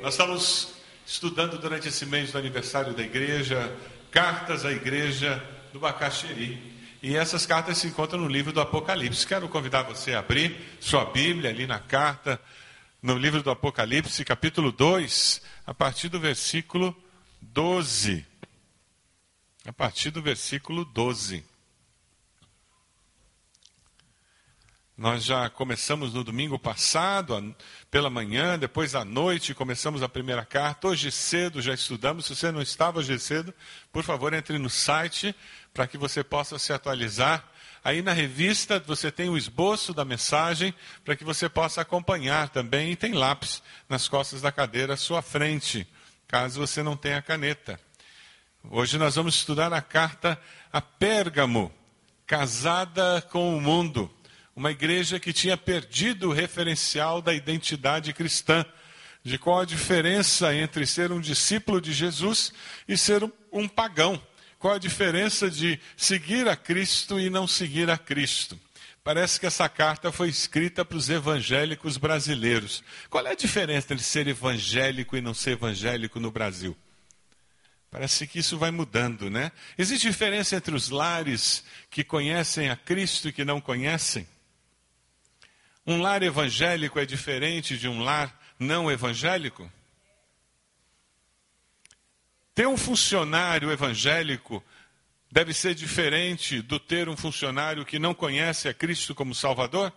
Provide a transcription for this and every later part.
Nós estamos estudando durante esse mês do aniversário da igreja, cartas à igreja do Bacaxeri. E essas cartas se encontram no livro do Apocalipse. Quero convidar você a abrir sua Bíblia ali na carta, no livro do Apocalipse, capítulo 2, a partir do versículo 12. A partir do versículo 12. Nós já começamos no domingo passado, pela manhã, depois à noite, começamos a primeira carta. Hoje cedo já estudamos. Se você não estava hoje cedo, por favor, entre no site para que você possa se atualizar. Aí na revista você tem o esboço da mensagem para que você possa acompanhar também. E tem lápis nas costas da cadeira à sua frente, caso você não tenha caneta. Hoje nós vamos estudar a carta a Pérgamo, casada com o mundo uma igreja que tinha perdido o referencial da identidade cristã, de qual a diferença entre ser um discípulo de Jesus e ser um, pagão. Qual a diferença de seguir a Cristo e não seguir a Cristo? Parece que essa carta foi escrita para os evangélicos brasileiros. Qual é a diferença entre ser evangélico e não ser evangélico no Brasil? Parece que isso vai mudando, né? Existe diferença entre os lares que conhecem a Cristo e que não conhecem? Um lar evangélico é diferente de um lar não evangélico? Ter um funcionário evangélico deve ser diferente do ter um funcionário que não conhece a Cristo como Salvador?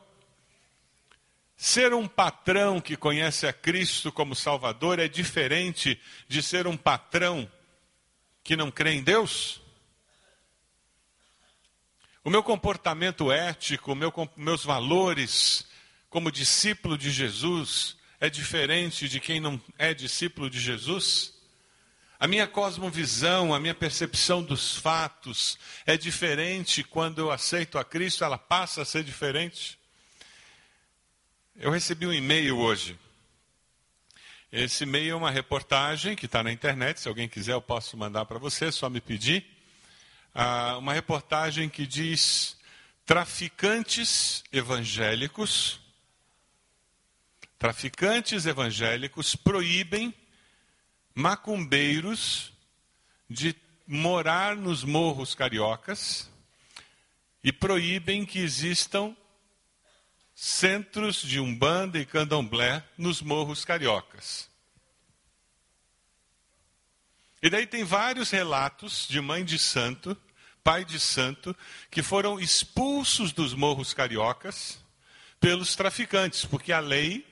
Ser um patrão que conhece a Cristo como Salvador é diferente de ser um patrão que não crê em Deus? O meu comportamento ético, meu, meus valores, como discípulo de Jesus é diferente de quem não é discípulo de Jesus? A minha cosmovisão, a minha percepção dos fatos é diferente quando eu aceito a Cristo, ela passa a ser diferente? Eu recebi um e-mail hoje. Esse e-mail é uma reportagem que está na internet. Se alguém quiser, eu posso mandar para você, só me pedir. Ah, uma reportagem que diz: traficantes evangélicos Traficantes evangélicos proíbem macumbeiros de morar nos morros cariocas e proíbem que existam centros de umbanda e candomblé nos morros cariocas. E daí tem vários relatos de mãe de santo, pai de santo, que foram expulsos dos morros cariocas pelos traficantes, porque a lei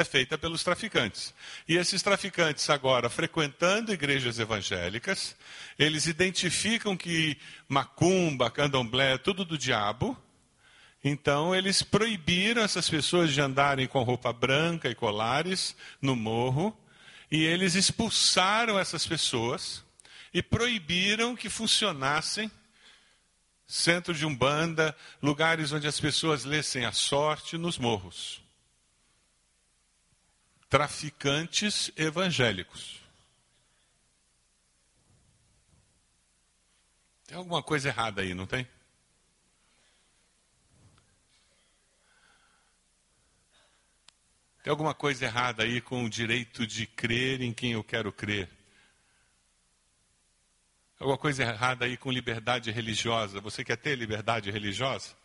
é feita pelos traficantes. E esses traficantes, agora, frequentando igrejas evangélicas, eles identificam que macumba, candomblé, tudo do diabo. Então, eles proibiram essas pessoas de andarem com roupa branca e colares no morro. E eles expulsaram essas pessoas e proibiram que funcionassem centro de umbanda, lugares onde as pessoas lessem a sorte nos morros traficantes evangélicos. Tem alguma coisa errada aí, não tem? Tem alguma coisa errada aí com o direito de crer em quem eu quero crer? Alguma coisa errada aí com liberdade religiosa? Você quer ter liberdade religiosa?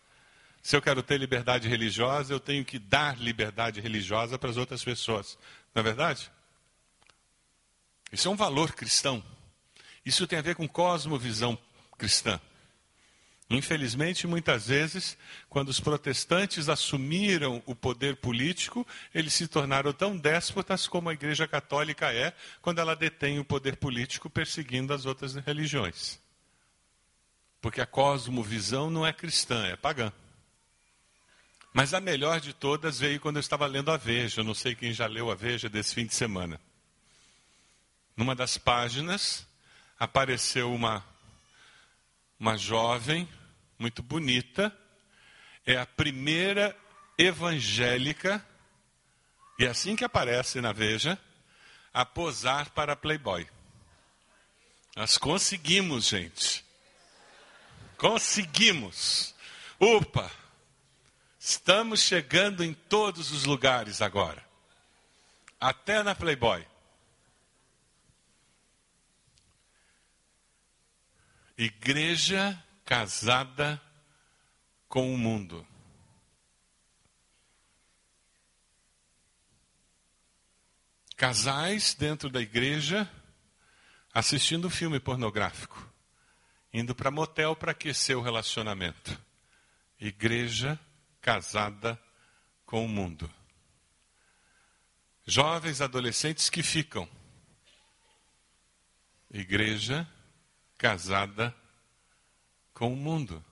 Se eu quero ter liberdade religiosa, eu tenho que dar liberdade religiosa para as outras pessoas. Não é verdade? Isso é um valor cristão. Isso tem a ver com cosmovisão cristã. Infelizmente, muitas vezes, quando os protestantes assumiram o poder político, eles se tornaram tão déspotas como a Igreja Católica é quando ela detém o poder político perseguindo as outras religiões. Porque a cosmovisão não é cristã, é pagã. Mas a melhor de todas veio quando eu estava lendo a Veja. Eu não sei quem já leu a Veja desse fim de semana. Numa das páginas apareceu uma, uma jovem muito bonita. É a primeira evangélica, e é assim que aparece na Veja, a posar para Playboy. Nós conseguimos, gente. Conseguimos. Upa! Estamos chegando em todos os lugares agora. até na Playboy. Igreja casada com o mundo. Casais dentro da igreja assistindo filme pornográfico, indo para motel para aquecer o relacionamento. Igreja casada com o mundo. Jovens adolescentes que ficam. Igreja casada com o mundo.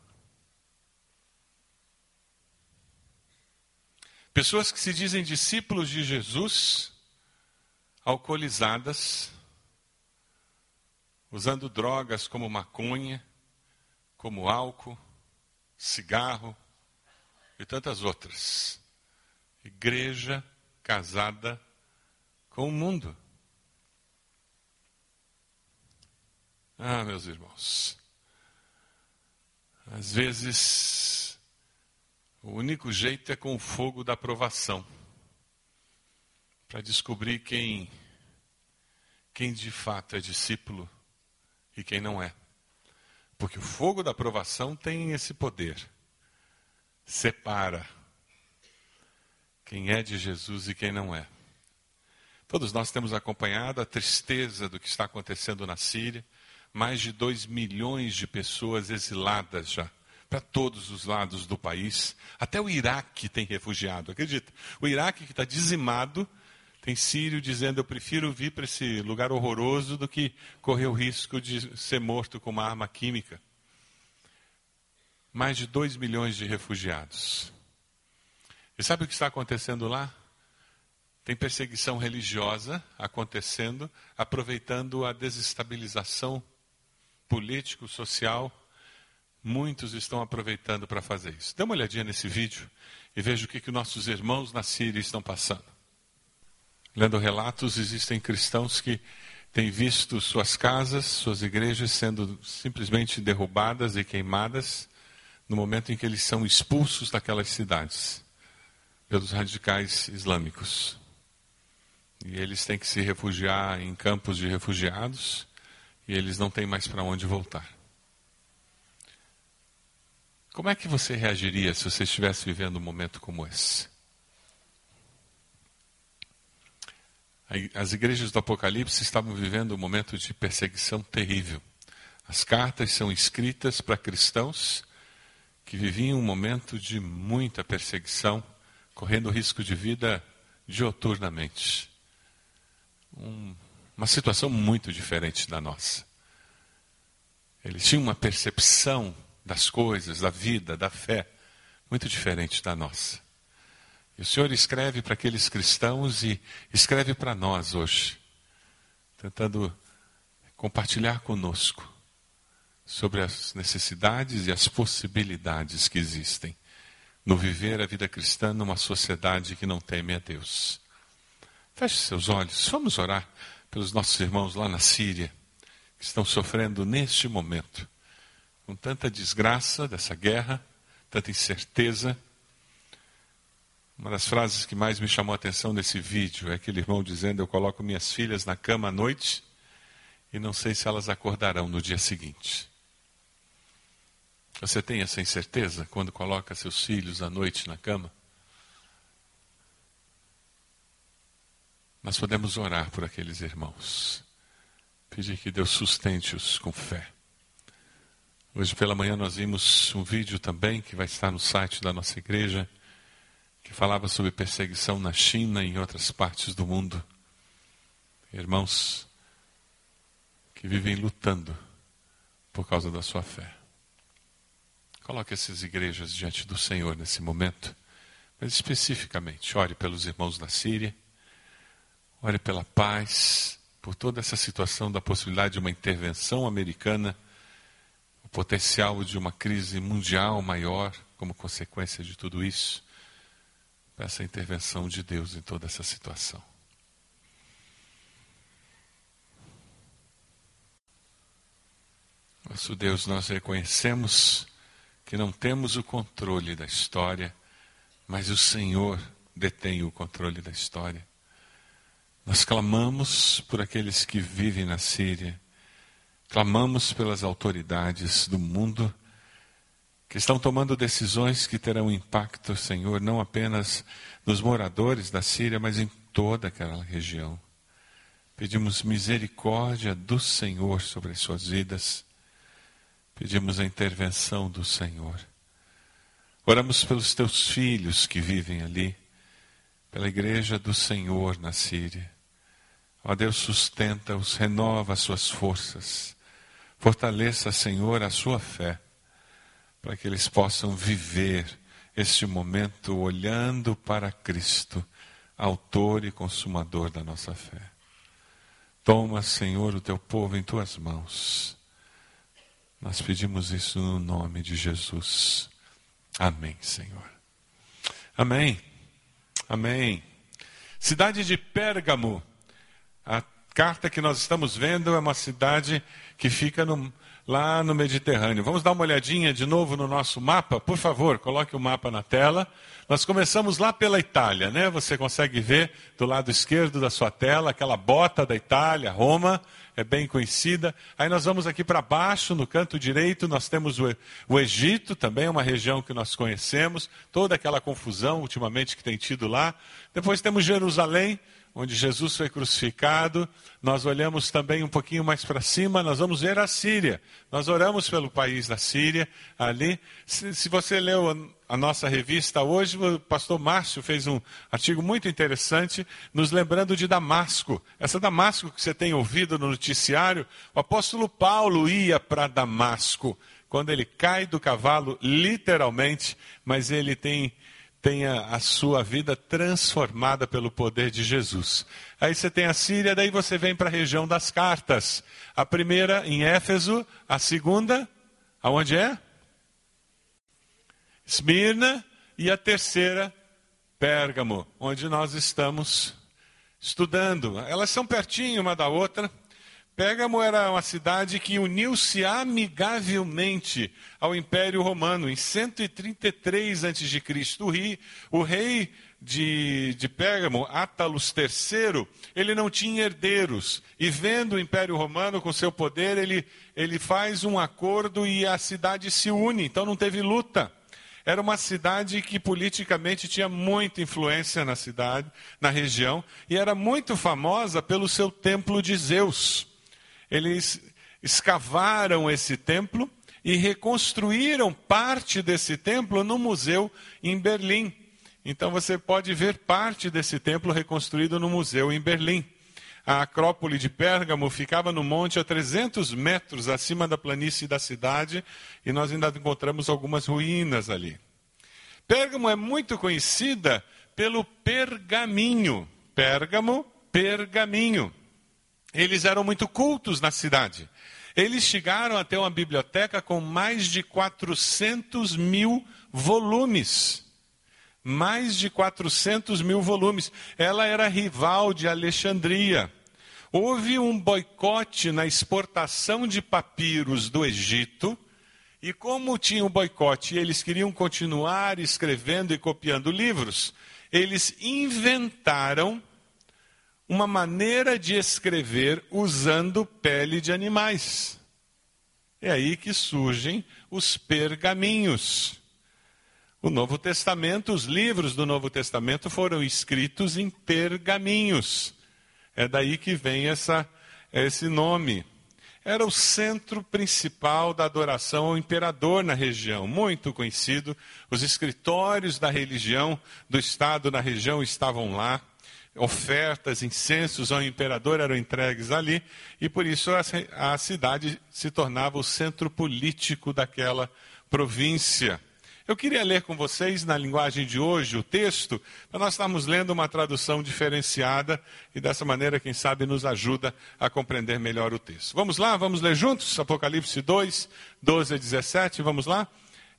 Pessoas que se dizem discípulos de Jesus, alcoolizadas, usando drogas como maconha, como álcool, cigarro e tantas outras. Igreja casada com o mundo. Ah, meus irmãos, às vezes o único jeito é com o fogo da aprovação para descobrir quem quem de fato é discípulo e quem não é. Porque o fogo da aprovação tem esse poder. Separa quem é de Jesus e quem não é. Todos nós temos acompanhado a tristeza do que está acontecendo na Síria. Mais de 2 milhões de pessoas exiladas já, para todos os lados do país. Até o Iraque tem refugiado, acredita? O Iraque que está dizimado tem sírio dizendo: Eu prefiro vir para esse lugar horroroso do que correr o risco de ser morto com uma arma química. Mais de 2 milhões de refugiados. E sabe o que está acontecendo lá? Tem perseguição religiosa acontecendo, aproveitando a desestabilização político-social. Muitos estão aproveitando para fazer isso. Dê uma olhadinha nesse vídeo e veja o que, que nossos irmãos na Síria estão passando. Lendo relatos, existem cristãos que têm visto suas casas, suas igrejas sendo simplesmente derrubadas e queimadas no momento em que eles são expulsos daquelas cidades pelos radicais islâmicos. E eles têm que se refugiar em campos de refugiados e eles não têm mais para onde voltar. Como é que você reagiria se você estivesse vivendo um momento como esse? As igrejas do Apocalipse estavam vivendo um momento de perseguição terrível. As cartas são escritas para cristãos que viviam um momento de muita perseguição, correndo risco de vida dioturnamente. Um, uma situação muito diferente da nossa. Eles tinham uma percepção das coisas, da vida, da fé, muito diferente da nossa. E o Senhor escreve para aqueles cristãos e escreve para nós hoje, tentando compartilhar conosco sobre as necessidades e as possibilidades que existem no viver a vida cristã numa sociedade que não teme a Deus. Feche seus olhos, vamos orar pelos nossos irmãos lá na Síria, que estão sofrendo neste momento, com tanta desgraça dessa guerra, tanta incerteza uma das frases que mais me chamou a atenção nesse vídeo é aquele irmão dizendo: Eu coloco minhas filhas na cama à noite e não sei se elas acordarão no dia seguinte. Você tem essa incerteza quando coloca seus filhos à noite na cama? Nós podemos orar por aqueles irmãos, pedir que Deus sustente-os com fé. Hoje pela manhã nós vimos um vídeo também que vai estar no site da nossa igreja que falava sobre perseguição na China e em outras partes do mundo. Irmãos que vivem lutando por causa da sua fé. Coloque essas igrejas diante do Senhor nesse momento, mas especificamente, ore pelos irmãos da Síria, ore pela paz, por toda essa situação da possibilidade de uma intervenção americana, o potencial de uma crise mundial maior como consequência de tudo isso. Peça a intervenção de Deus em toda essa situação. Nosso Deus, nós reconhecemos que não temos o controle da história, mas o Senhor detém o controle da história. Nós clamamos por aqueles que vivem na Síria, clamamos pelas autoridades do mundo que estão tomando decisões que terão impacto, Senhor, não apenas nos moradores da Síria, mas em toda aquela região. Pedimos misericórdia do Senhor sobre as suas vidas. Pedimos a intervenção do Senhor. Oramos pelos teus filhos que vivem ali, pela igreja do Senhor na Síria. Ó Deus, sustenta-os, renova as suas forças. Fortaleça, Senhor, a sua fé para que eles possam viver este momento olhando para Cristo, Autor e Consumador da nossa fé. Toma, Senhor, o teu povo em tuas mãos. Nós pedimos isso no nome de Jesus. Amém, Senhor. Amém. Amém. Cidade de Pérgamo. A carta que nós estamos vendo é uma cidade que fica no, lá no Mediterrâneo. Vamos dar uma olhadinha de novo no nosso mapa? Por favor, coloque o mapa na tela. Nós começamos lá pela Itália, né? Você consegue ver do lado esquerdo da sua tela aquela bota da Itália, Roma, é bem conhecida. Aí nós vamos aqui para baixo, no canto direito, nós temos o, Egito, também é uma região que nós conhecemos, toda aquela confusão ultimamente que tem tido lá. Depois temos Jerusalém, onde Jesus foi crucificado. Nós olhamos também um pouquinho mais para cima, nós vamos ver a Síria. Nós oramos pelo país da Síria ali. Se, se, você leu a nossa revista hoje, o pastor Márcio fez um artigo muito interessante, nos lembrando de Damasco. Essa Damasco que você tem ouvido no noticiário, o apóstolo Paulo ia para Damasco. Quando ele cai do cavalo, literalmente, mas ele tem tenha a sua vida transformada pelo poder de Jesus. Aí você tem a Síria, daí você vem para a região das cartas. A primeira em Éfeso, a segunda, aonde é? Esmirna e a terceira, Pérgamo, onde nós estamos estudando. Elas são pertinho uma da outra. Pérgamo era uma cidade que uniu-se amigavelmente ao Império Romano em 133 a.C. O rei, de, de Pérgamo, Átalos III, ele não tinha herdeiros. E vendo o Império Romano com seu poder, ele, ele faz um acordo e a cidade se une. Então não teve luta. Era uma cidade que politicamente tinha muita influência na cidade, na região, e era muito famosa pelo seu templo de Zeus. Eles escavaram esse templo e reconstruíram parte desse templo no museu em Berlim. Então você pode ver parte desse templo reconstruído no museu em Berlim. A Acrópole de Pérgamo ficava no monte a 300 metros acima da planície da cidade e nós ainda encontramos algumas ruínas ali. Pérgamo é muito conhecida pelo pergaminho. Pérgamo, pergaminho. Eles eram muito cultos na cidade. Eles chegaram até uma biblioteca com mais de 400 mil volumes. Mais de 400 mil volumes. Ela era rival de Alexandria. Houve um boicote na exportação de papiros do Egito. E como tinha um boicote e eles queriam continuar escrevendo e copiando livros, eles inventaram uma maneira de escrever usando pele de animais. É aí que surgem os pergaminhos. O Novo Testamento, os livros do Novo Testamento foram escritos em pergaminhos. É daí que vem essa, esse nome. Era o centro principal da adoração ao imperador na região, muito conhecido. Os escritórios da religião do Estado na região estavam lá ofertas, incensos ao imperador eram entregues ali, e por isso a, cidade se tornava o centro político daquela província. Eu queria ler com vocês, na linguagem de hoje, o texto, para nós estarmos lendo uma tradução diferenciada e dessa maneira, quem sabe, nos ajuda a compreender melhor o texto. Vamos lá, vamos ler juntos? Apocalipse 2, 12 a 17, vamos lá?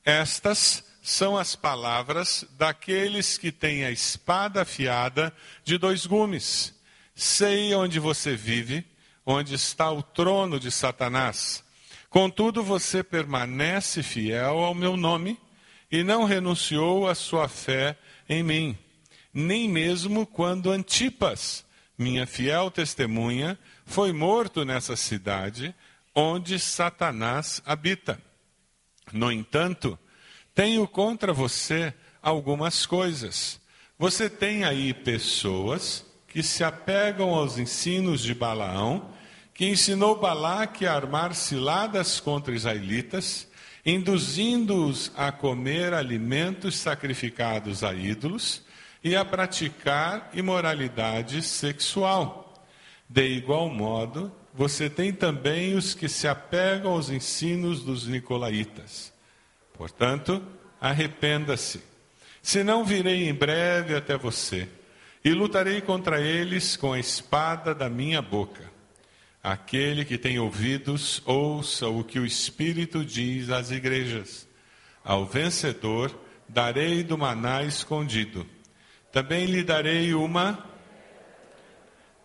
Estas são as palavras daqueles que têm a espada afiada de dois gumes. Sei onde você vive, onde está o trono de Satanás. Contudo, você permanece fiel ao meu nome e não renunciou à sua fé em mim, nem mesmo quando Antipas, minha fiel testemunha, foi morto nessa cidade onde Satanás habita. No entanto, tenho contra você algumas coisas. Você tem aí pessoas que se apegam aos ensinos de Balaão, que ensinou Balaque a armar ciladas contra israelitas, induzindo-os a comer alimentos sacrificados a ídolos e a praticar imoralidade sexual. De igual modo, você tem também os que se apegam aos ensinos dos nicolaítas. Portanto, arrependa-se. Senão virei em breve até você e lutarei contra eles com a espada da minha boca. Aquele que tem ouvidos, ouça o que o Espírito diz às igrejas. Ao vencedor darei do maná escondido. Também lhe darei uma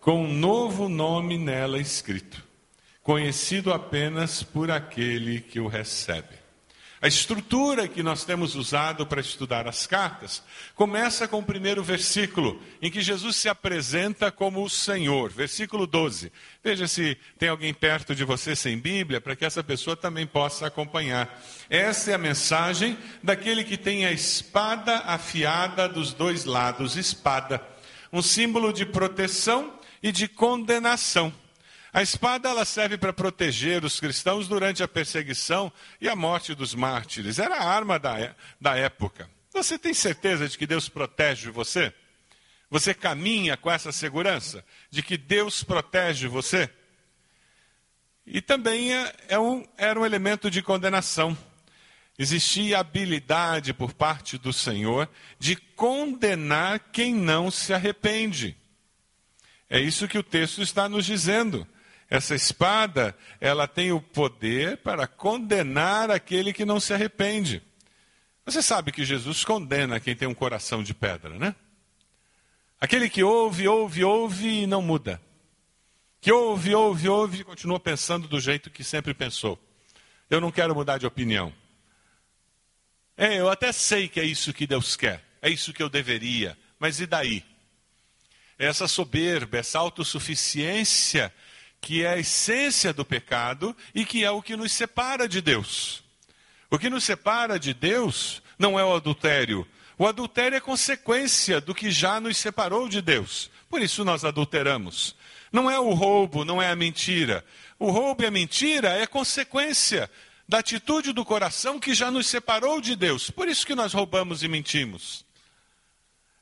com um novo nome nela escrito, conhecido apenas por aquele que o recebe. A estrutura que nós temos usado para estudar as cartas começa com o primeiro versículo, em que Jesus se apresenta como o Senhor, versículo 12. Veja se tem alguém perto de você sem Bíblia, para que essa pessoa também possa acompanhar. Essa é a mensagem daquele que tem a espada afiada dos dois lados espada um símbolo de proteção e de condenação. A espada ela serve para proteger os cristãos durante a perseguição e a morte dos mártires. Era a arma da, da época. Você tem certeza de que Deus protege você? Você caminha com essa segurança de que Deus protege você? E também é, é um, era um elemento de condenação. Existia habilidade por parte do Senhor de condenar quem não se arrepende. É isso que o texto está nos dizendo. Essa espada, ela tem o poder para condenar aquele que não se arrepende. Você sabe que Jesus condena quem tem um coração de pedra, né? Aquele que ouve, ouve, ouve e não muda. Que ouve, ouve, ouve e continua pensando do jeito que sempre pensou. Eu não quero mudar de opinião. É, eu até sei que é isso que Deus quer, é isso que eu deveria, mas e daí? Essa soberba, essa autossuficiência que é a essência do pecado e que é o que nos separa de Deus. O que nos separa de Deus não é o adultério. O adultério é consequência do que já nos separou de Deus. Por isso nós adulteramos. Não é o roubo, não é a mentira. O roubo e a mentira é consequência da atitude do coração que já nos separou de Deus. Por isso que nós roubamos e mentimos.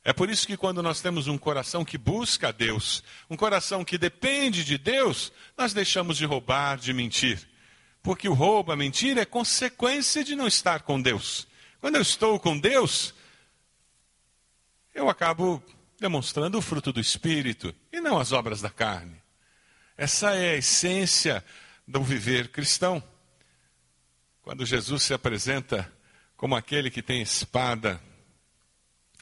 É por isso que quando nós temos um coração que busca a Deus, um coração que depende de Deus, nós deixamos de roubar, de mentir. Porque o roubo, a mentira, é consequência de não estar com Deus. Quando eu estou com Deus, eu acabo demonstrando o fruto do Espírito e não as obras da carne. Essa é a essência do viver cristão. Quando Jesus se apresenta como aquele que tem espada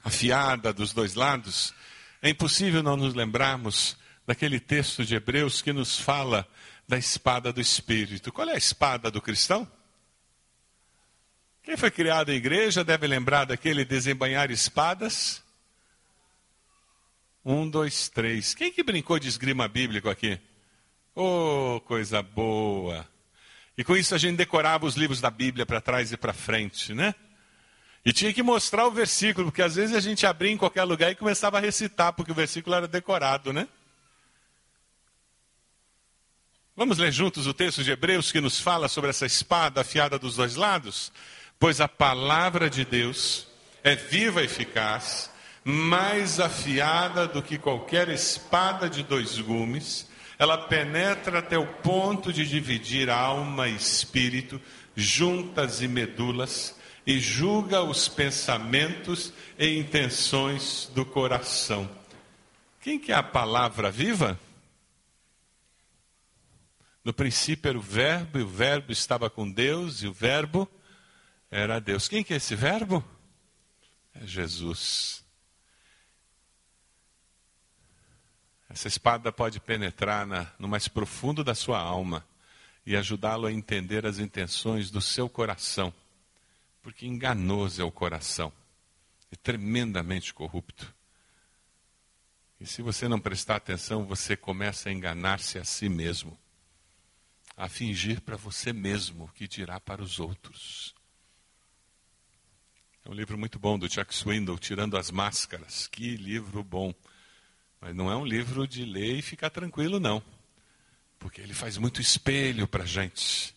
afiada dos dois lados, é impossível não nos lembrarmos daquele texto de Hebreus que nos fala da espada do Espírito. Qual é a espada do cristão? Quem foi criado em igreja deve lembrar daquele desembanhar espadas. Um, dois, três. Quem que brincou de esgrima bíblico aqui? Oh, coisa boa! E com isso a gente decorava os livros da Bíblia para trás e para frente, né? E tinha que mostrar o versículo, porque às vezes a gente abria em qualquer lugar e começava a recitar, porque o versículo era decorado, né? Vamos ler juntos o texto de Hebreus que nos fala sobre essa espada afiada dos dois lados? Pois a palavra de Deus é viva e eficaz, mais afiada do que qualquer espada de dois gumes, ela penetra até o ponto de dividir alma e espírito, juntas e medulas e julga os pensamentos e intenções do coração. Quem que é a palavra viva? No princípio era o verbo, e o verbo estava com Deus, e o verbo era Deus. Quem que é esse verbo? É Jesus. Essa espada pode penetrar na, no mais profundo da sua alma e ajudá-lo a entender as intenções do seu coração porque enganoso é o coração, é tremendamente corrupto. E se você não prestar atenção, você começa a enganar-se a si mesmo, a fingir para você mesmo o que dirá para os outros. É um livro muito bom do Chuck Swindoll, Tirando as Máscaras. Que livro bom. Mas não é um livro de ler e ficar tranquilo, não. Porque ele faz muito espelho para a gente.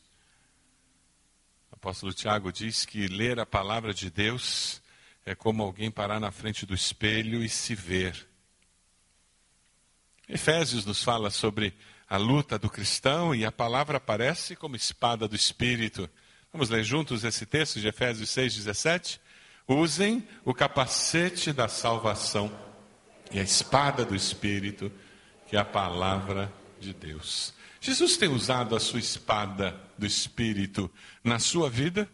Apóstolo Tiago diz que ler a palavra de Deus é como alguém parar na frente do espelho e se ver. Efésios nos fala sobre a luta do cristão e a palavra aparece como espada do Espírito. Vamos ler juntos esse texto de Efésios 6,17? Usem o capacete da salvação e a espada do Espírito, que é a palavra de Deus. Jesus tem usado a sua espada do Espírito na sua vida?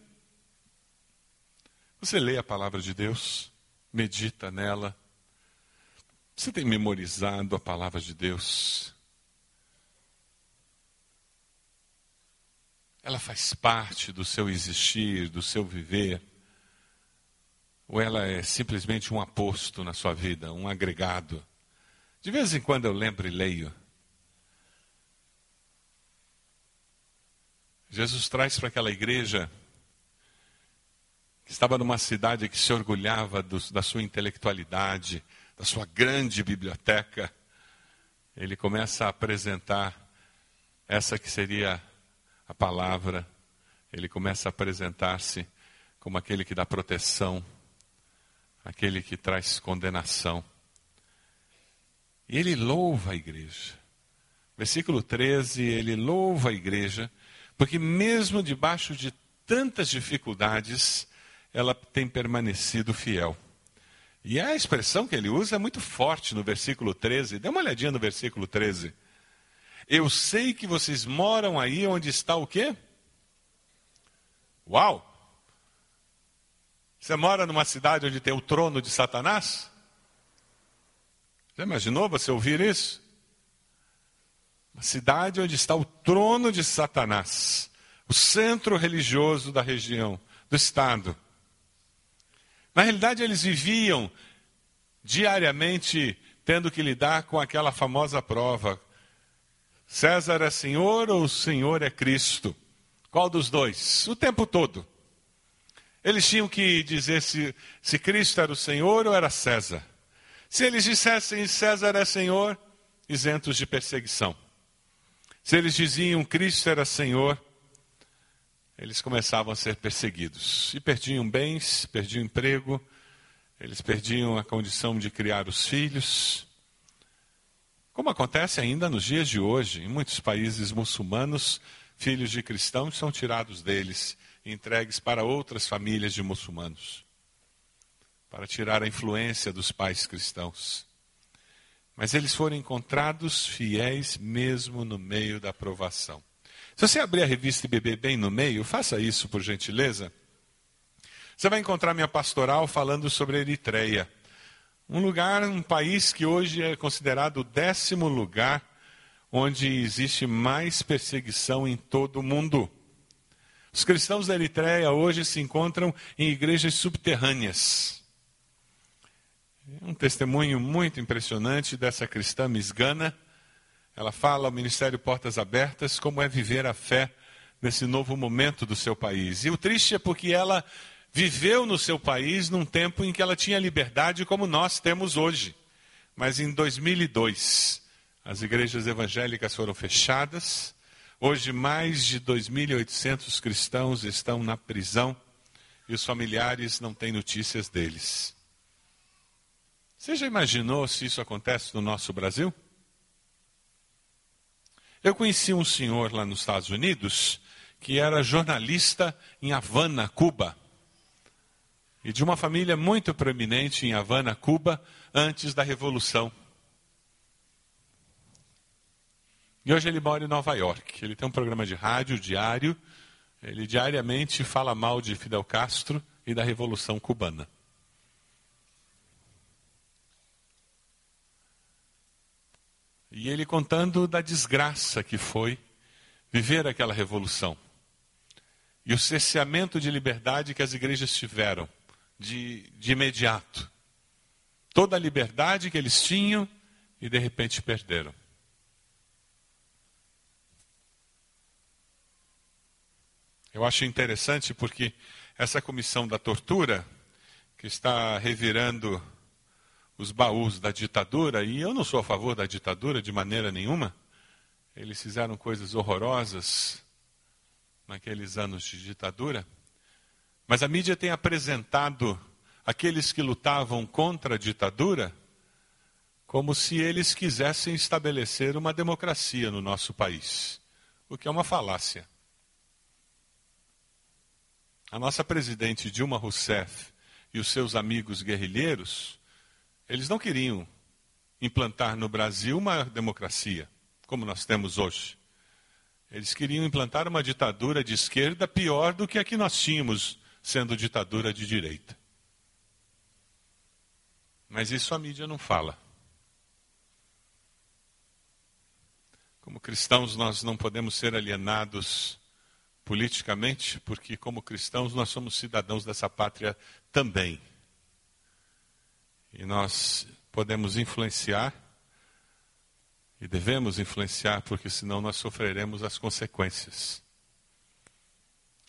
Você lê a palavra de Deus, medita nela. Você tem memorizado a palavra de Deus? Ela faz parte do seu existir, do seu viver. Ou ela é simplesmente um aposto na sua vida, um agregado? De vez em quando eu lembro e leio. Jesus traz para aquela igreja que estava numa cidade que se orgulhava do, da sua intelectualidade, da sua grande biblioteca. Ele começa a apresentar essa que seria a palavra. Ele começa a apresentar-se como aquele que dá proteção, aquele que traz condenação. E ele louva a igreja. Versículo 13, ele louva a igreja, porque mesmo debaixo de tantas dificuldades, ela tem permanecido fiel. E a expressão que ele usa é muito forte no versículo 13. Dê uma olhadinha no versículo 13. Eu sei que vocês moram aí onde está o quê? Uau! Você mora numa cidade onde tem o trono de Satanás? Já imaginou você ouvir isso? Uma cidade onde está o trono de Satanás, o centro religioso da região, do estado. Na realidade, eles viviam diariamente tendo que lidar com aquela famosa prova: César é Senhor ou o Senhor é Cristo? Qual dos dois? O tempo todo. Eles tinham que dizer se, se Cristo era o Senhor ou era César. Se eles dissessem César é Senhor, isentos de perseguição. Se eles diziam Cristo era Senhor, eles começavam a ser perseguidos. E perdiam bens, perdiam emprego, eles perdiam a condição de criar os filhos. Como acontece ainda nos dias de hoje, em muitos países muçulmanos, filhos de cristãos são tirados deles entregues para outras famílias de muçulmanos, para tirar a influência dos pais cristãos. Mas eles foram encontrados fiéis mesmo no meio da provação. Se você abrir a revista e beber bem no meio, faça isso por gentileza. Você vai encontrar minha pastoral falando sobre Eritreia. Um lugar, um país que hoje é considerado o décimo lugar onde existe mais perseguição em todo o mundo. Os cristãos da Eritreia hoje se encontram em igrejas subterrâneas. Um testemunho muito impressionante dessa cristã misgana. Ela fala ao Ministério Portas Abertas como é viver a fé nesse novo momento do seu país. E o triste é porque ela viveu no seu país num tempo em que ela tinha liberdade como nós temos hoje. Mas em 2002, as igrejas evangélicas foram fechadas, Hoje, mais de 2.800 cristãos estão na prisão e os familiares não têm notícias deles. Você já imaginou se isso acontece no nosso Brasil? Eu conheci um senhor lá nos Estados Unidos que era jornalista em Havana, Cuba. E de uma família muito proeminente em Havana, Cuba, antes da Revolução. E hoje ele mora em Nova York. Ele tem um programa de rádio diário. Ele diariamente fala mal de Fidel Castro e da Revolução Cubana. E ele contando da desgraça que foi viver aquela revolução. E o cerceamento de liberdade que as igrejas tiveram de, de imediato. Toda a liberdade que eles tinham, e de repente perderam. Eu acho interessante porque essa comissão da tortura, que está revirando os baús da ditadura, e eu não sou a favor da ditadura de maneira nenhuma, eles fizeram coisas horrorosas naqueles anos de ditadura, mas a mídia tem apresentado aqueles que lutavam contra a ditadura como se eles quisessem estabelecer uma democracia no nosso país, o que é uma falácia. A nossa presidente Dilma Rousseff e os seus amigos guerrilheiros, eles não queriam implantar no Brasil uma democracia, como nós temos hoje. Eles queriam implantar uma ditadura de esquerda pior do que a que nós tínhamos, sendo ditadura de direita. Mas isso a mídia não fala. Como cristãos, nós não podemos ser alienados politicamente, porque, como cristãos, nós somos cidadãos dessa pátria também. E nós podemos influenciar, e devemos influenciar, porque senão nós sofreremos as consequências.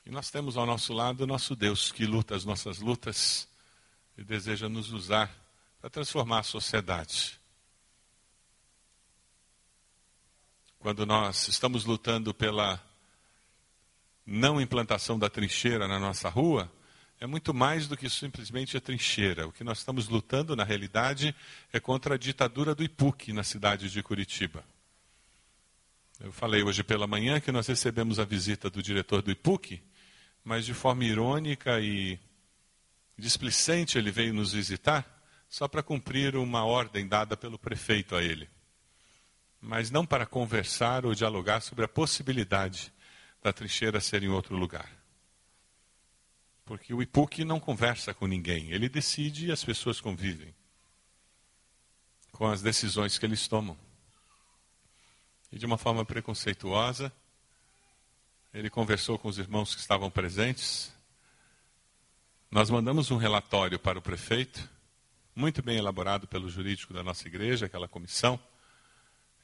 E nós temos ao nosso lado o nosso Deus, que luta as nossas lutas e deseja nos usar para transformar a sociedade. Quando nós estamos lutando pela não implantação da trincheira na nossa rua é muito mais do que simplesmente a trincheira. O que nós estamos lutando, na realidade, é contra a ditadura do IPUC na cidade de Curitiba. Eu falei hoje pela manhã que nós recebemos a visita do diretor do IPUC, mas de forma irônica e displicente ele veio nos visitar só para cumprir uma ordem dada pelo prefeito a ele. Mas não para conversar ou dialogar sobre a possibilidade da trincheira ser em outro lugar. Porque o IPUC não conversa com ninguém, ele decide e as pessoas convivem com as decisões que eles tomam. E de uma forma preconceituosa, ele conversou com os irmãos que estavam presentes. Nós mandamos um relatório para o prefeito, muito bem elaborado pelo jurídico da nossa igreja, aquela comissão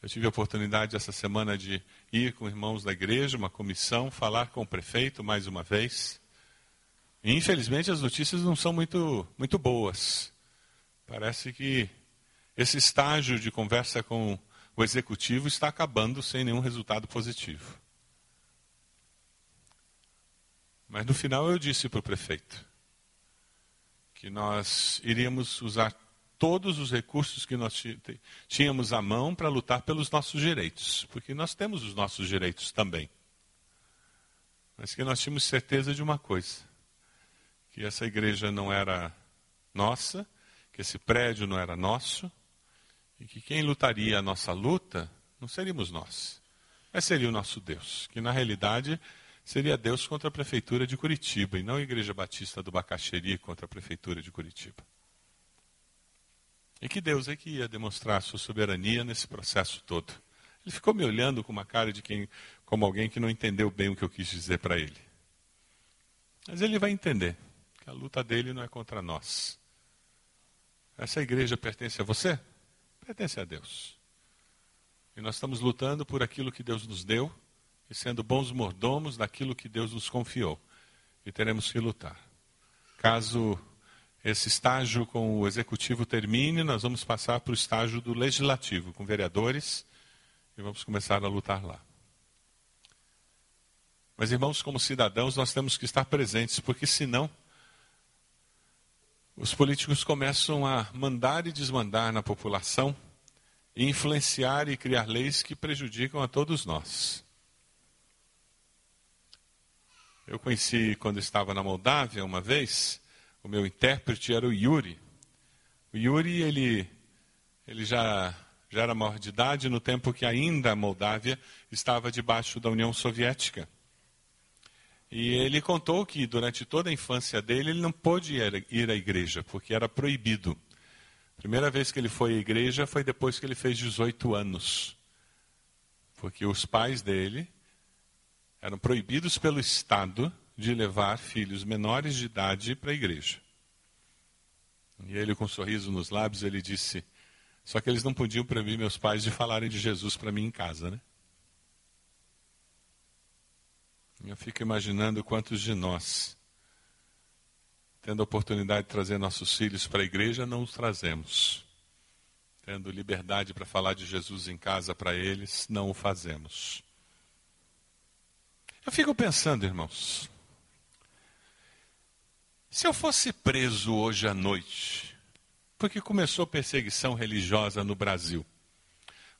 eu tive a oportunidade essa semana de ir com irmãos da igreja, uma comissão, falar com o prefeito mais uma vez. Infelizmente as notícias não são muito, muito boas. Parece que esse estágio de conversa com o executivo está acabando sem nenhum resultado positivo. Mas no final eu disse para o prefeito que nós iríamos usar todos os recursos que nós tínhamos à mão para lutar pelos nossos direitos, porque nós temos os nossos direitos também. Mas que nós tínhamos certeza de uma coisa: que essa igreja não era nossa, que esse prédio não era nosso, e que quem lutaria a nossa luta não seríamos nós, mas seria o nosso Deus, que na realidade seria Deus contra a prefeitura de Curitiba e não a Igreja Batista do Bacaxeri contra a prefeitura de Curitiba. E que Deus é que ia demonstrar a sua soberania nesse processo todo. Ele ficou me olhando com uma cara de quem, como alguém que não entendeu bem o que eu quis dizer para ele. Mas ele vai entender a luta dele não é contra nós. Essa igreja pertence a você? Pertence a Deus. E nós estamos lutando por aquilo que Deus nos deu e sendo bons mordomos daquilo que Deus nos confiou. E teremos que lutar. Caso esse estágio com o executivo termine, nós vamos passar para o estágio do legislativo, com vereadores, e vamos começar a lutar lá. Mas, irmãos, como cidadãos, nós temos que estar presentes, porque senão os políticos começam a mandar e desmandar na população, influenciar e criar leis que prejudicam a todos nós. Eu conheci, quando estava na Moldávia, uma vez, o meu intérprete era o Yuri. O Yuri, ele, ele já, já era maior de idade no tempo que ainda a Moldávia estava debaixo da União Soviética. E ele contou que durante toda a infância dele ele não pôde ir, à igreja, porque era proibido. Primeira vez que ele foi à igreja foi depois que ele fez 18 anos. Porque os pais dele eram proibidos pelo Estado de levar filhos menores de idade para a igreja. E ele, com um sorriso nos lábios, ele disse: Só que eles não podiam proibir meus pais de falarem de Jesus para mim em casa, né? Eu fico imaginando quantos de nós, tendo a oportunidade de trazer nossos filhos para a igreja, não os trazemos. Tendo liberdade para falar de Jesus em casa para eles, não o fazemos. Eu fico pensando, irmãos, se eu fosse preso hoje à noite, porque começou perseguição religiosa no Brasil,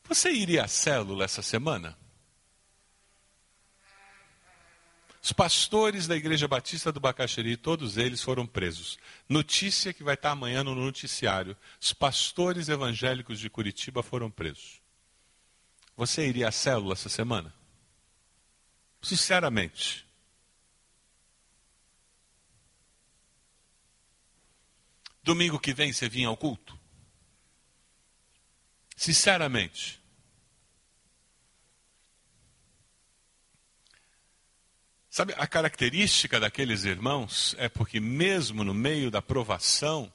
você iria à célula essa semana? Os pastores da Igreja Batista do Bacaxeri, todos eles foram presos. Notícia que vai estar amanhã no noticiário. Os pastores evangélicos de Curitiba foram presos. Você iria à célula essa semana? Sinceramente. Domingo que vem você vinha ao culto? Sinceramente. Sabe, a característica daqueles irmãos é porque, mesmo no meio da provação,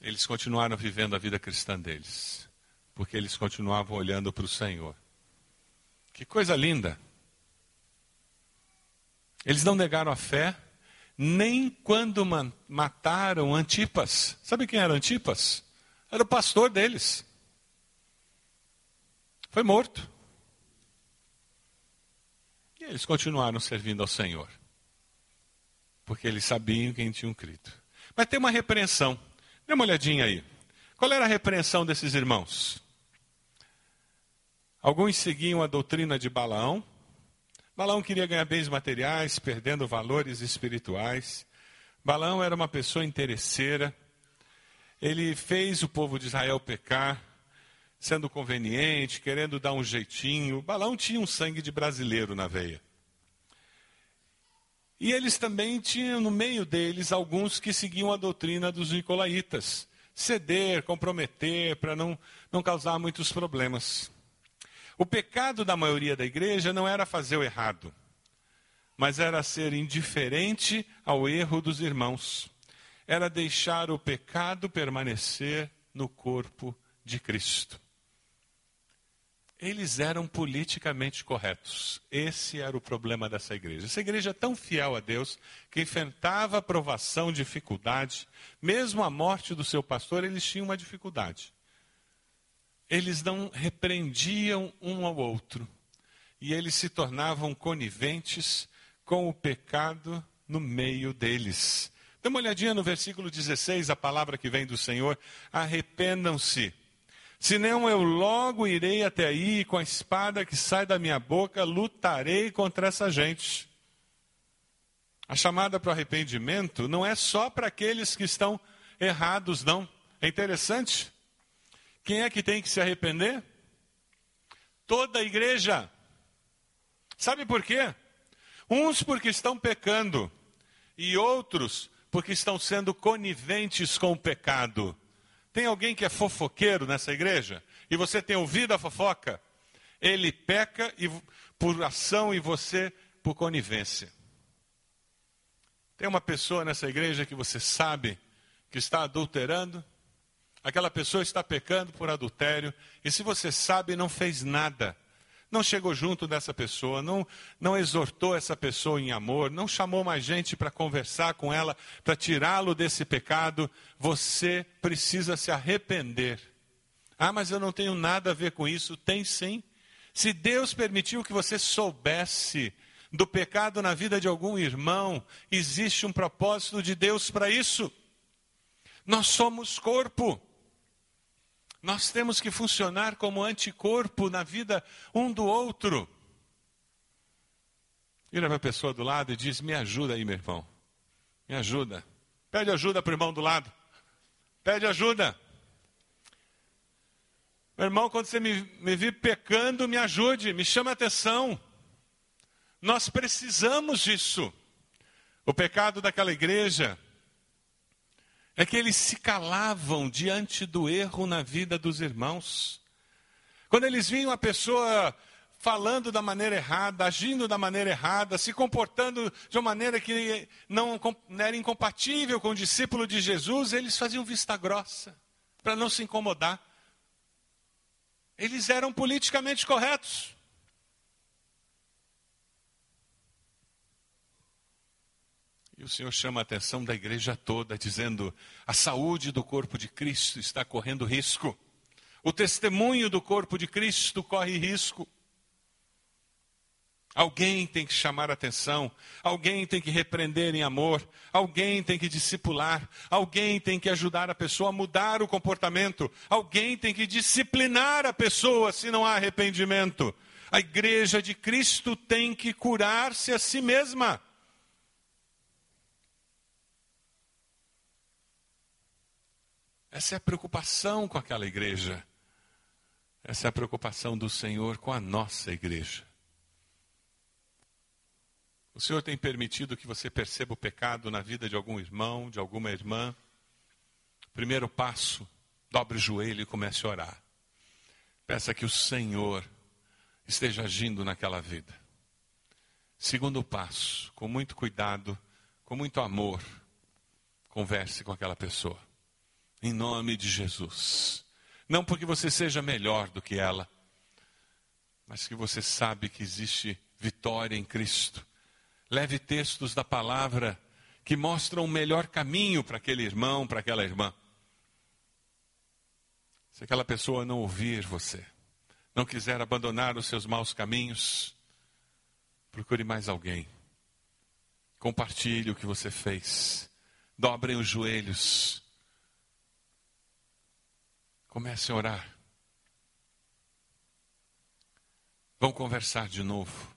eles continuaram vivendo a vida cristã deles, porque eles continuavam olhando para o Senhor. Que coisa linda! Eles não negaram a fé, nem quando mataram Antipas. Sabe quem era Antipas? Era o pastor deles. Foi morto. E eles continuaram servindo ao Senhor. Porque eles sabiam quem tinham crido. Mas tem uma repreensão. Dê uma olhadinha aí. Qual era a repreensão desses irmãos? Alguns seguiam a doutrina de Balaão, Balaão queria ganhar bens materiais, perdendo valores espirituais. Balaão era uma pessoa interesseira. Ele fez o povo de Israel pecar, sendo conveniente, querendo dar um jeitinho. Balaão tinha um sangue de brasileiro na veia. E eles também tinham no meio deles alguns que seguiam a doutrina dos nicolaítas. Ceder, comprometer, para não, não causar muitos problemas. O pecado da maioria da igreja não era fazer o errado, mas era ser indiferente ao erro dos irmãos. Era deixar o pecado permanecer no corpo de Cristo. Eles eram politicamente corretos. Esse era o problema dessa igreja. Essa igreja é tão fiel a Deus que enfrentava provação, dificuldade, mesmo a morte do seu pastor, eles tinham uma dificuldade eles não repreendiam um ao outro e eles se tornavam coniventes com o pecado no meio deles. Dê uma olhadinha no versículo 16, a palavra que vem do Senhor: arrependam-se. Senão eu logo irei até aí e com a espada que sai da minha boca lutarei contra essa gente. A chamada para o arrependimento não é só para aqueles que estão errados, não. É interessante. Quem é que tem que se arrepender? Toda a igreja. Sabe por quê? Uns porque estão pecando e outros porque estão sendo coniventes com o pecado. Tem alguém que é fofoqueiro nessa igreja? E você tem ouvido a fofoca? Ele peca e, por ação e você por conivência. Tem uma pessoa nessa igreja que você sabe que está adulterando, aquela pessoa está pecando por adultério, e se você sabe, não fez nada, não chegou junto dessa pessoa, não, não exortou essa pessoa em amor, não chamou mais gente para conversar com ela, para tirá-lo desse pecado, você precisa se arrepender. Ah, mas eu não tenho nada a ver com isso. Tem sim. Se Deus permitiu que você soubesse do pecado na vida de algum irmão, existe um propósito de Deus para isso. Nós somos corpo. Nós temos que funcionar como anticorpo na vida um do outro. Vira para a pessoa do lado e diz: Me ajuda aí, meu irmão. Me ajuda. Pede ajuda para o irmão do lado. Pede ajuda. Meu irmão, quando você me, me vir pecando, me ajude, me chame a atenção. Nós precisamos disso. O pecado daquela igreja é que eles se calavam diante do erro na vida dos irmãos. Quando eles viam a pessoa falando da maneira errada, agindo da maneira errada, se comportando de uma maneira que não era incompatível com o discípulo de Jesus, eles faziam vista grossa. para não se incomodar. Eles eram politicamente corretos. E o Senhor chama a atenção da igreja toda, dizendo: a saúde do corpo de Cristo está correndo risco. O testemunho do corpo de Cristo corre risco. Alguém tem que chamar atenção, alguém tem que repreender em amor, alguém tem que discipular, alguém tem que ajudar a pessoa a mudar o comportamento, alguém tem que disciplinar a pessoa se não há arrependimento. A igreja de Cristo tem que curar-se a si mesma. Essa é a preocupação com aquela igreja. Essa é a preocupação do Senhor com a nossa igreja. O Senhor tem permitido que você perceba o pecado na vida de algum irmão, de alguma irmã. Primeiro passo, dobre o joelho e comece a orar. Peça que o Senhor esteja agindo naquela vida. Segundo passo, com muito cuidado, com muito amor, converse com aquela pessoa. Em nome de Jesus. Não porque você seja melhor do que ela, mas que você sabe que existe vitória em Cristo Leve textos da palavra que mostram o melhor caminho para aquele irmão, para aquela irmã. Se aquela pessoa não ouvir você, não quiser abandonar os seus maus caminhos, procure mais alguém. Compartilhe o que você fez. Dobrem os joelhos. Comece a orar. Vão conversar de novo.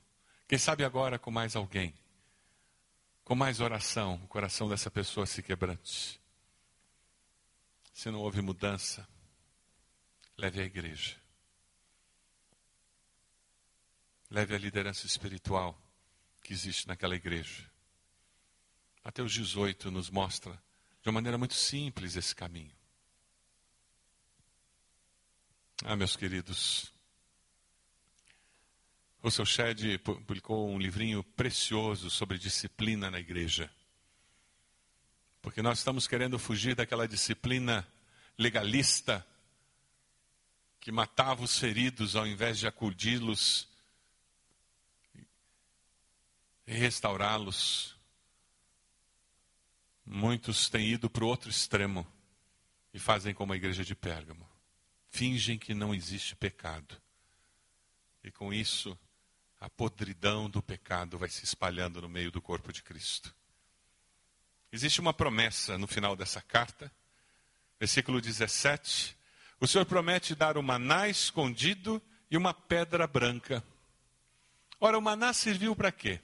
Quem sabe agora com mais alguém com mais oração, o coração dessa pessoa se quebrante. Se não houve mudança, leve a igreja. Leve a liderança espiritual que existe naquela igreja. Mateus 18 nos mostra de uma maneira muito simples esse caminho. Ah, meus queridos, o seu Shed publicou um livrinho precioso sobre disciplina na igreja. Porque nós estamos querendo fugir daquela disciplina legalista que matava os feridos ao invés de acudi-los e restaurá-los. Muitos têm ido para o outro extremo e fazem como a igreja de Pérgamo. Fingem que não existe pecado. E com isso a podridão do pecado vai se espalhando no meio do corpo de Cristo. Existe uma promessa no final dessa carta, versículo 17. O Senhor promete dar o maná escondido e uma pedra branca. Ora, o maná serviu para quê?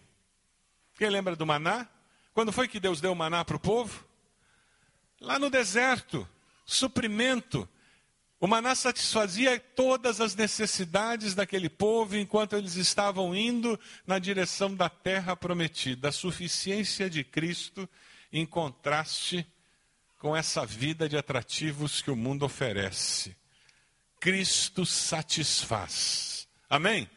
Quem lembra do maná? Quando foi que Deus deu o maná para o povo? Lá no deserto, suprimento, o maná satisfazia todas as necessidades daquele povo enquanto eles estavam indo na direção da terra prometida. A suficiência de Cristo em contraste com essa vida de atrativos que o mundo oferece. Cristo satisfaz. Amém?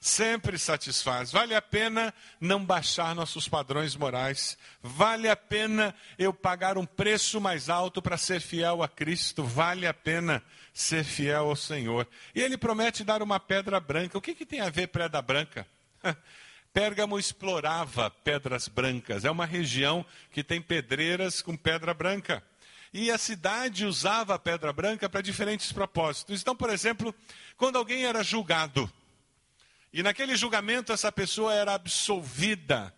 Sempre satisfaz. Vale a pena não baixar nossos padrões morais. Vale a pena eu pagar um preço mais alto para ser fiel a Cristo. Vale a pena ser fiel ao Senhor. E ele promete dar uma pedra branca. O que, que tem a ver pedra branca? Pérgamo explorava pedras brancas. É uma região que tem pedreiras com pedra branca. E a cidade usava a pedra branca para diferentes propósitos. Então, por exemplo, quando alguém era julgado, e naquele julgamento essa pessoa era absolvida.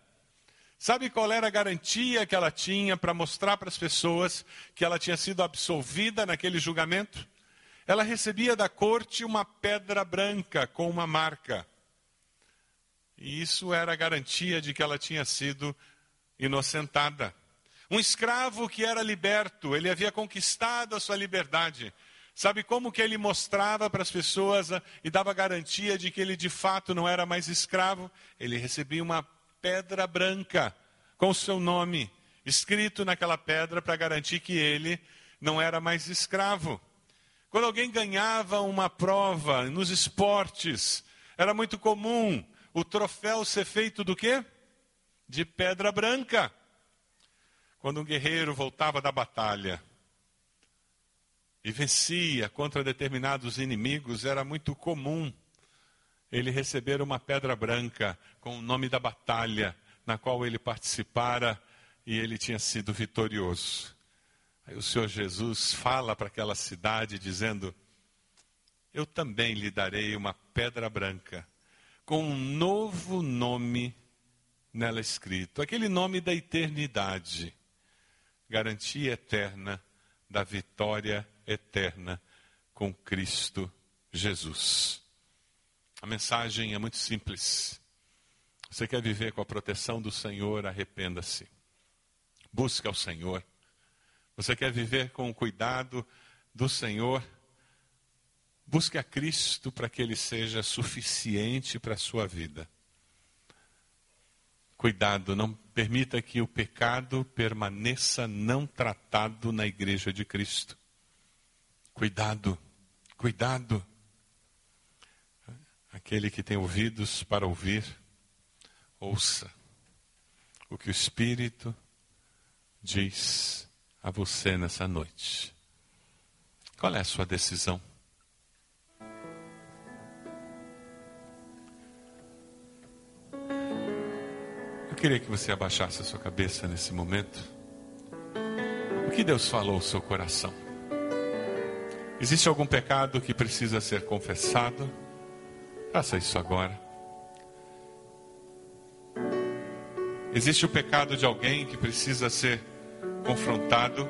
Sabe qual era a garantia que ela tinha para mostrar para as pessoas que ela tinha sido absolvida naquele julgamento? Ela recebia da corte uma pedra branca com uma marca. E isso era a garantia de que ela tinha sido inocentada. Um escravo que era liberto, ele havia conquistado a sua liberdade. Sabe como que ele mostrava para as pessoas ah, e dava garantia de que ele de fato não era mais escravo? Ele recebia uma pedra branca com o seu nome escrito naquela pedra para garantir que ele não era mais escravo. Quando alguém ganhava uma prova nos esportes, era muito comum o troféu ser feito do quê? De pedra branca. Quando um guerreiro voltava da batalha, e vencia contra determinados inimigos, era muito comum ele receber uma pedra branca com o nome da batalha na qual ele participara e ele tinha sido vitorioso. Aí o Senhor Jesus fala para aquela cidade dizendo: Eu também lhe darei uma pedra branca com um novo nome nela escrito, aquele nome da eternidade, garantia eterna da vitória eterna com Cristo Jesus. A mensagem é muito simples. Você quer viver com a proteção do Senhor, arrependa-se. Busque ao Senhor. Você quer viver com o cuidado do Senhor? Busque a Cristo para que Ele seja suficiente para a sua vida. Cuidado, não permita que o pecado permaneça não tratado na igreja de Cristo. Cuidado, cuidado. Aquele que tem ouvidos para ouvir, ouça o que o Espírito diz a você nessa noite. Qual é a sua decisão? Eu queria que você abaixasse a sua cabeça nesse momento. O que Deus falou ao seu coração? Existe algum pecado que precisa ser confessado? Faça isso agora. Existe o pecado de alguém que precisa ser confrontado.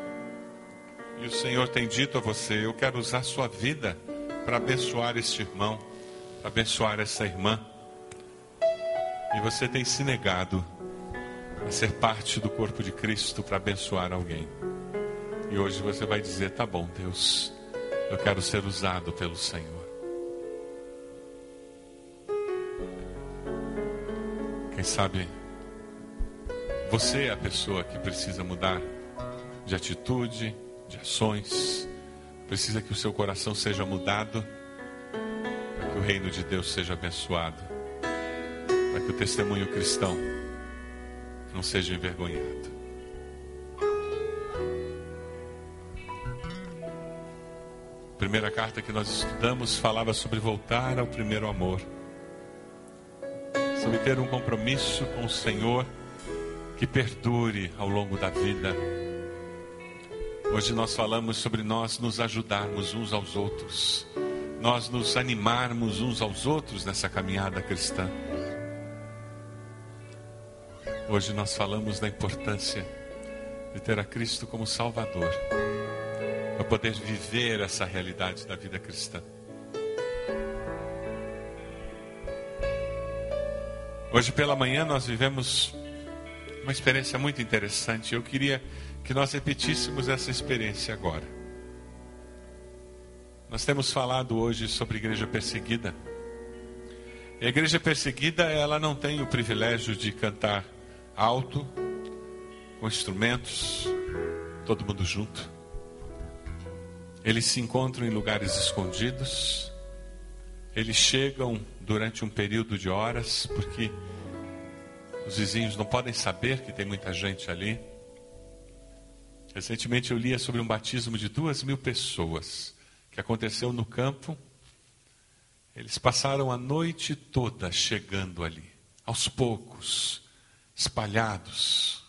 E o Senhor tem dito a você: Eu quero usar sua vida para abençoar este irmão, para abençoar essa irmã. E você tem se negado a ser parte do corpo de Cristo para abençoar alguém. E hoje você vai dizer: Tá bom, Deus, eu quero ser usado pelo Senhor. Quem sabe você é a pessoa que precisa mudar de atitude, de ações, precisa que o seu coração seja mudado, para que o reino de Deus seja abençoado, para que o testemunho cristão não seja envergonhado. Primeira carta que nós estudamos falava sobre voltar ao primeiro amor sobre ter um compromisso com o Senhor que perdure ao longo da vida. Hoje nós falamos sobre nós nos ajudarmos uns aos outros, nós nos animarmos uns aos outros nessa caminhada cristã. Hoje nós falamos da importância de ter a Cristo como Salvador, para poder viver essa realidade da vida cristã. Hoje pela manhã nós vivemos uma experiência muito interessante. Eu queria que nós repetíssemos essa experiência agora. Nós temos falado hoje sobre igreja perseguida. a igreja perseguida, ela não tem o privilégio de cantar alto, com instrumentos, todo mundo junto. Eles se encontram em lugares escondidos. Eles chegam durante um período de horas, porque os vizinhos não podem saber que tem muita gente ali. Recentemente eu lia sobre um batismo de duas mil pessoas que aconteceu no campo. Eles passaram a noite toda chegando ali, aos poucos, espalhados.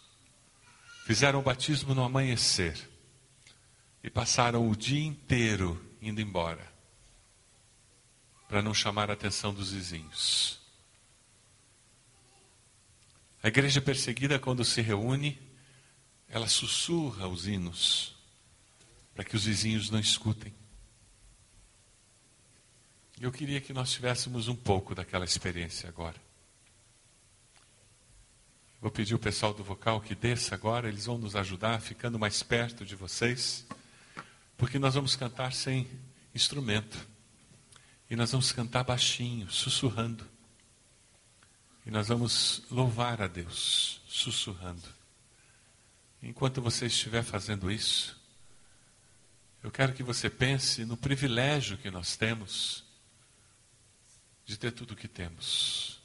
Fizeram o batismo no amanhecer e passaram o dia inteiro indo embora para não chamar a atenção dos vizinhos. A igreja perseguida, quando se reúne, ela sussurra os hinos para que os vizinhos não escutem. Eu queria que nós tivéssemos um pouco daquela experiência agora. Vou pedir o pessoal do vocal que desça agora, eles vão nos ajudar ficando mais perto de vocês, porque nós vamos cantar sem instrumento. E nós vamos cantar baixinho, sussurrando. E nós vamos louvar a Deus, sussurrando. Enquanto você estiver fazendo isso, eu quero que você pense no privilégio que nós temos de ter tudo o que temos.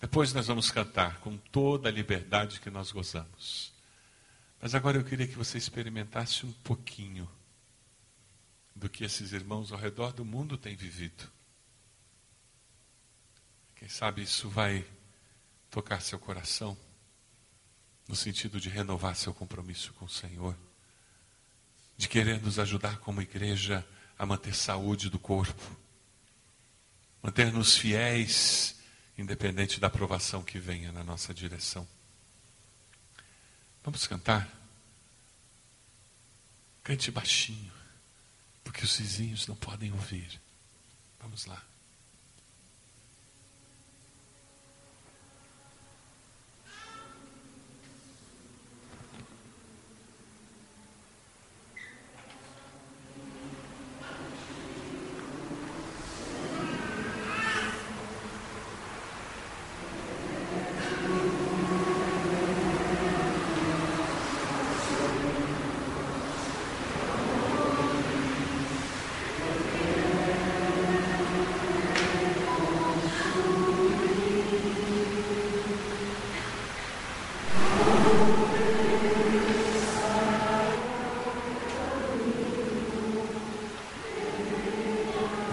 Depois nós vamos cantar com toda a liberdade que nós gozamos. Mas agora eu queria que você experimentasse um pouquinho do que esses irmãos ao redor do mundo têm vivido. Quem sabe isso vai tocar seu coração, no sentido de renovar seu compromisso com o Senhor, de querer nos ajudar como igreja a manter saúde do corpo, manter-nos fiéis, independente da aprovação que venha na nossa direção. Vamos cantar? Cante baixinho, porque os vizinhos não podem ouvir. Vamos lá.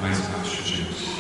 mais baixo, gente.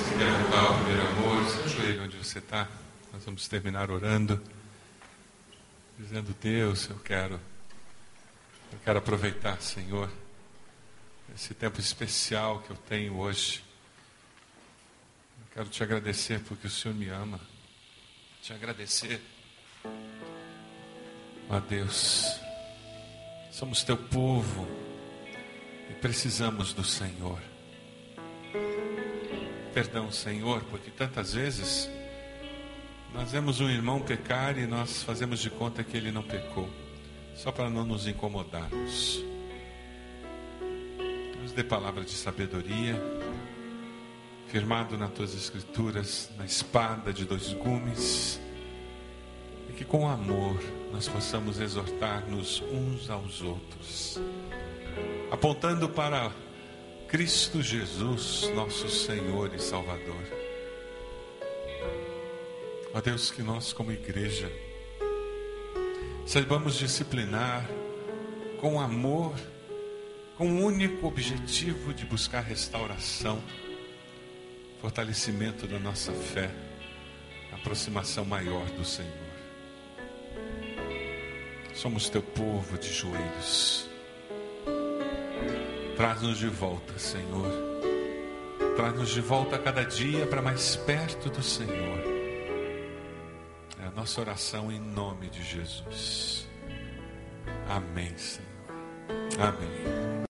Se quer voltar ao primeiro amor, se ajoelhe onde você está. Nós vamos terminar orando, dizendo: Deus, eu quero, eu quero aproveitar, Senhor, esse tempo especial que eu tenho hoje. Eu quero te agradecer porque o Senhor me ama. Te agradecer, ó Deus. Somos teu povo e precisamos do Senhor. Perdão, Senhor, porque tantas vezes nós vemos um irmão pecar e nós fazemos de conta que ele não pecou, só para não nos incomodarmos. Nos dê palavra de sabedoria, firmado nas tuas escrituras, na espada de dois gumes, e que com amor nós possamos exortar-nos uns aos outros, apontando para Cristo Jesus, nosso Senhor e Salvador. Ó Deus, que nós, como igreja, saibamos disciplinar com amor, com o único objetivo de buscar restauração, fortalecimento da nossa fé, aproximação maior do Senhor. Somos teu povo de joelhos. Traz-nos de volta, Senhor. Traz-nos de volta a cada dia para mais perto do Senhor. Nossa oração em nome de Jesus. Amém, Senhor. Amém.